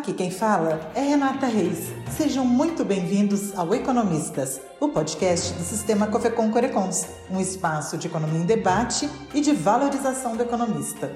Aqui quem fala é Renata Reis. Sejam muito bem-vindos ao Economistas, o podcast do Sistema Cofecon Corecons, um espaço de economia em debate e de valorização do economista.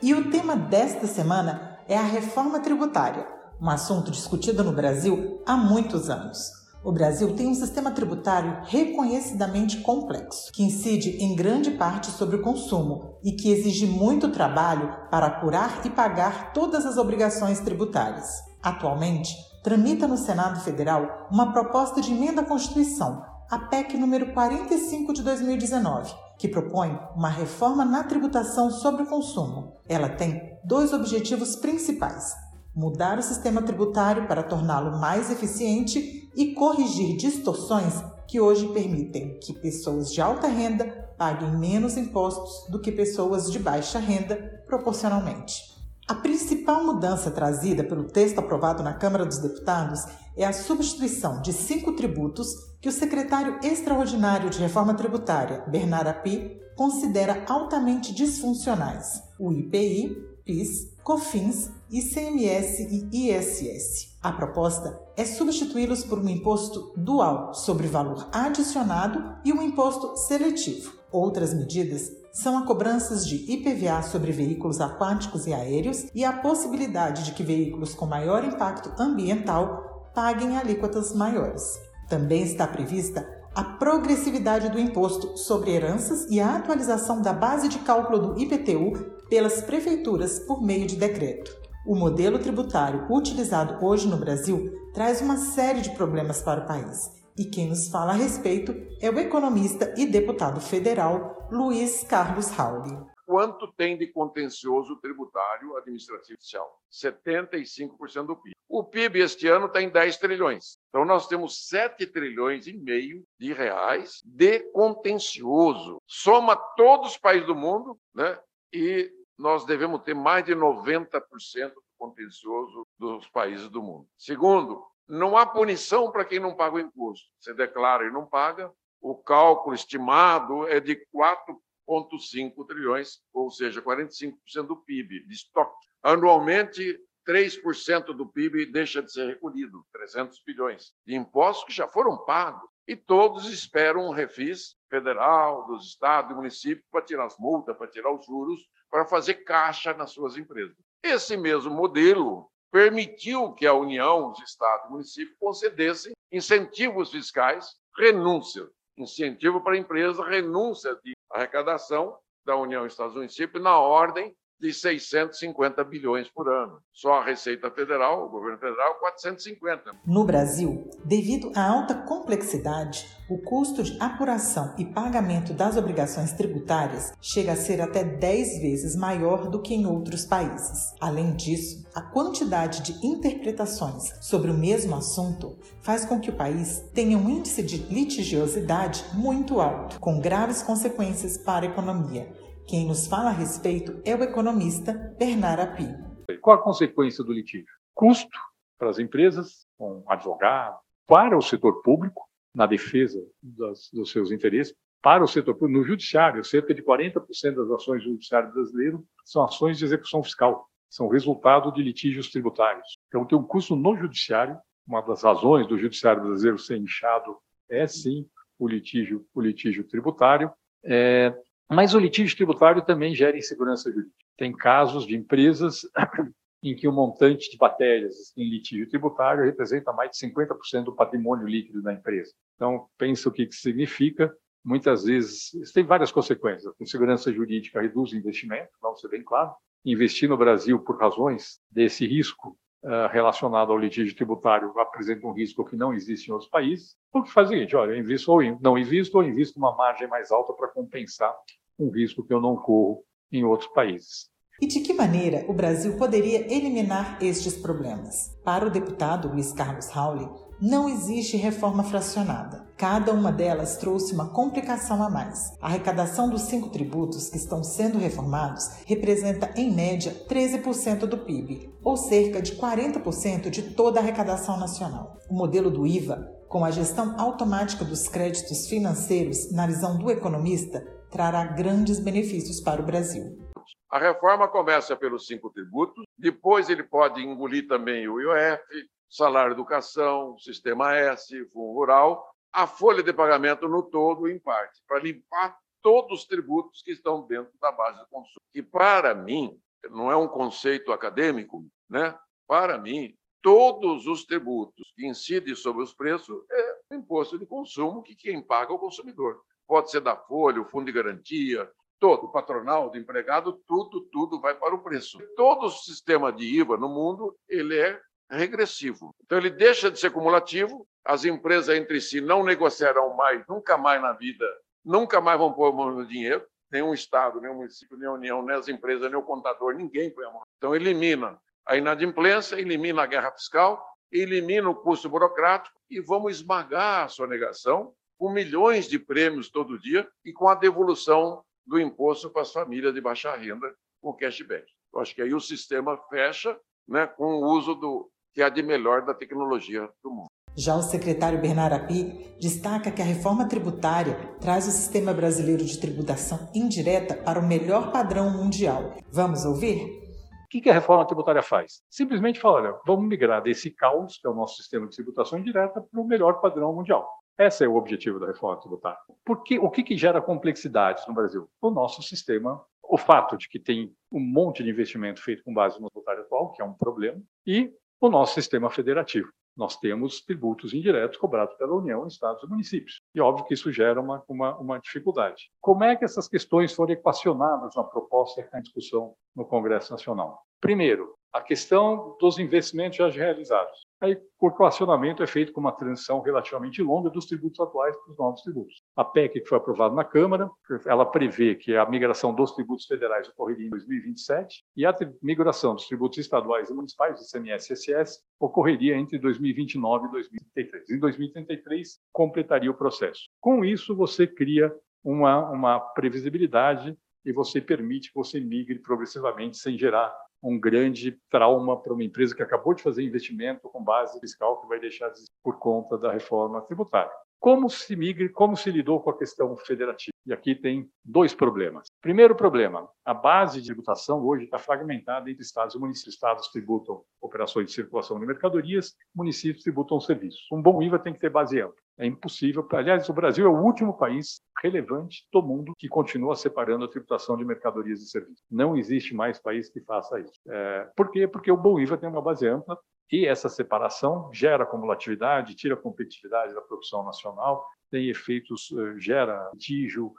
E o tema desta semana é a reforma tributária, um assunto discutido no Brasil há muitos anos. O Brasil tem um sistema tributário reconhecidamente complexo, que incide em grande parte sobre o consumo e que exige muito trabalho para apurar e pagar todas as obrigações tributárias. Atualmente, tramita no Senado Federal uma proposta de emenda à Constituição, a PEC número 45 de 2019, que propõe uma reforma na tributação sobre o consumo. Ela tem dois objetivos principais: mudar o sistema tributário para torná-lo mais eficiente e corrigir distorções que hoje permitem que pessoas de alta renda paguem menos impostos do que pessoas de baixa renda proporcionalmente. A principal mudança trazida pelo texto aprovado na Câmara dos Deputados é a substituição de cinco tributos que o secretário extraordinário de Reforma Tributária, Bernard Api, considera altamente disfuncionais: o IPI, PIS, COFINS, ICMS e ISS. A proposta é substituí-los por um imposto dual sobre valor adicionado e um imposto seletivo. Outras medidas são a cobranças de IPVA sobre veículos aquáticos e aéreos e a possibilidade de que veículos com maior impacto ambiental paguem alíquotas maiores. Também está prevista a progressividade do imposto sobre heranças e a atualização da base de cálculo do IPTU pelas prefeituras por meio de decreto. O modelo tributário utilizado hoje no Brasil traz uma série de problemas para o país. E quem nos fala a respeito é o economista e deputado federal Luiz Carlos Rauli. Quanto tem de contencioso tributário administrativo social? 75% do PIB. O PIB este ano está em 10 trilhões. Então nós temos 7 trilhões e meio de reais de contencioso. Soma todos os países do mundo, né? E nós devemos ter mais de 90% do contencioso dos países do mundo. Segundo, não há punição para quem não paga o imposto. Você declara e não paga, o cálculo estimado é de 4,5 trilhões, ou seja, 45% do PIB de estoque. Anualmente, 3% do PIB deixa de ser recolhido, 300 bilhões de impostos que já foram pagos. E todos esperam um refis federal, dos estados e municípios para tirar as multas, para tirar os juros, para fazer caixa nas suas empresas. Esse mesmo modelo permitiu que a União, os estados e municípios concedessem incentivos fiscais, renúncia, incentivo para a empresa, renúncia de arrecadação da União, Estados e municípios na ordem de 650 bilhões por ano. Só a Receita Federal, o governo federal, 450. No Brasil, devido à alta complexidade, o custo de apuração e pagamento das obrigações tributárias chega a ser até 10 vezes maior do que em outros países. Além disso, a quantidade de interpretações sobre o mesmo assunto faz com que o país tenha um índice de litigiosidade muito alto, com graves consequências para a economia quem nos fala a respeito é o economista Bernard Api. Qual a consequência do litígio? Custo para as empresas, com advogado, para o setor público, na defesa das, dos seus interesses, para o setor público, no judiciário, cerca de 40% das ações judiciárias brasileiras são ações de execução fiscal, são resultado de litígios tributários. Então, tem um custo no judiciário, uma das razões do judiciário brasileiro ser inchado é, sim, o litígio, o litígio tributário. É, mas o litígio tributário também gera insegurança jurídica. Tem casos de empresas em que o montante de matérias em litígio tributário representa mais de 50% do patrimônio líquido da empresa. Então, pensa o que isso significa. Muitas vezes, isso tem várias consequências. A insegurança jurídica reduz o investimento, vamos ser bem claro. Investir no Brasil por razões desse risco uh, relacionado ao litígio tributário apresenta um risco que não existe em outros países. O que faz o seguinte, olha, eu invisto ou não invisto, ou invisto uma margem mais alta para compensar um risco que eu não corro em outros países. E de que maneira o Brasil poderia eliminar estes problemas? Para o deputado Luiz Carlos Rauli, não existe reforma fracionada. Cada uma delas trouxe uma complicação a mais. A arrecadação dos cinco tributos que estão sendo reformados representa, em média, 13% do PIB, ou cerca de 40% de toda a arrecadação nacional. O modelo do IVA, com a gestão automática dos créditos financeiros, na visão do economista, trará grandes benefícios para o Brasil. A reforma começa pelos cinco tributos, depois ele pode engolir também o IOF, salário educação, sistema S, fundo rural, a folha de pagamento no todo, em parte, para limpar todos os tributos que estão dentro da base de consumo. E para mim, não é um conceito acadêmico, né? Para mim, todos os tributos que incidem sobre os preços é o imposto de consumo que quem paga é o consumidor. Pode ser da folha, o fundo de garantia, todo, o patronal, do empregado, tudo, tudo vai para o preço. Todo o sistema de IVA no mundo, ele é regressivo. Então, ele deixa de ser cumulativo, as empresas entre si não negociarão mais, nunca mais na vida, nunca mais vão pôr a mão no dinheiro, nenhum Estado, o município, nem a União, nem as empresas, nem o contador, ninguém põe a mão. Então, elimina a inadimplência, elimina a guerra fiscal, elimina o custo burocrático e vamos esmagar a sonegação com milhões de prêmios todo dia e com a devolução do imposto para as famílias de baixa renda com cashback. Eu acho que aí o sistema fecha né, com o uso do que há de melhor da tecnologia do mundo. Já o secretário Bernardo Api destaca que a reforma tributária traz o sistema brasileiro de tributação indireta para o melhor padrão mundial. Vamos ouvir? O que a reforma tributária faz? Simplesmente fala, olha, vamos migrar desse caos, que é o nosso sistema de tributação indireta, para o melhor padrão mundial. Esse é o objetivo da reforma tributária. Porque o que, que gera complexidades no Brasil? O nosso sistema, o fato de que tem um monte de investimento feito com base no tributário atual, que é um problema, e o nosso sistema federativo. Nós temos tributos indiretos cobrados pela União, estados e municípios. E óbvio que isso gera uma, uma, uma dificuldade. Como é que essas questões foram equacionadas na proposta está em discussão no Congresso Nacional? Primeiro, a questão dos investimentos já realizados. Aí, o equacionamento é feito com uma transição relativamente longa dos tributos atuais para os novos tributos. A PEC que foi aprovada na Câmara, ela prevê que a migração dos tributos federais ocorreria em 2027 e a migração dos tributos estaduais e municipais, ICMS e ISS, ocorreria entre 2029 e 2033. Em 2033, completaria o processo. Com isso, você cria uma, uma previsibilidade e você permite que você migre progressivamente sem gerar um grande trauma para uma empresa que acabou de fazer investimento com base fiscal que vai deixar de por conta da reforma tributária. Como se migre, como se lidou com a questão federativa? E aqui tem dois problemas. Primeiro problema, a base de tributação hoje está fragmentada entre estados e municípios. Estados tributam operações de circulação de mercadorias, municípios tributam serviços. Um bom IVA tem que ter base ampla. É impossível. Aliás, o Brasil é o último país relevante do mundo que continua separando a tributação de mercadorias e serviços. Não existe mais país que faça isso. É, por quê? Porque o bom IVA tem uma base ampla e essa separação gera acumulatividade, tira competitividade da produção nacional, tem efeitos, eh, gera litígio,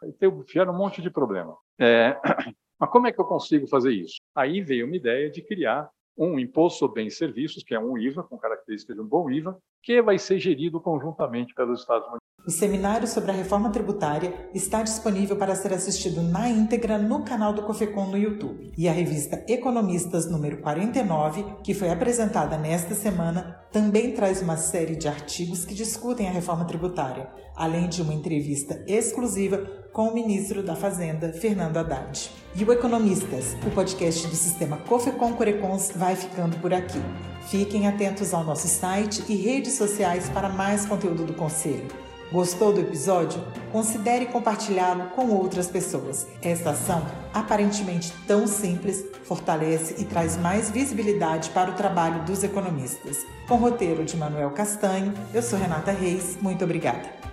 gera um monte de problema. É, mas como é que eu consigo fazer isso? Aí veio uma ideia de criar um imposto sobre bens e serviços, que é um IVA, com características de um bom IVA, que vai ser gerido conjuntamente pelos Estados Unidos. O seminário sobre a reforma tributária está disponível para ser assistido na íntegra no canal do Cofecon no YouTube. E a revista Economistas número 49, que foi apresentada nesta semana, também traz uma série de artigos que discutem a reforma tributária, além de uma entrevista exclusiva com o ministro da Fazenda, Fernando Haddad. E o Economistas, o podcast do sistema Cofecon Corecons, vai ficando por aqui. Fiquem atentos ao nosso site e redes sociais para mais conteúdo do Conselho. Gostou do episódio? Considere compartilhá-lo com outras pessoas. Esta ação, aparentemente tão simples, fortalece e traz mais visibilidade para o trabalho dos economistas. Com roteiro de Manuel Castanho, eu sou Renata Reis. Muito obrigada.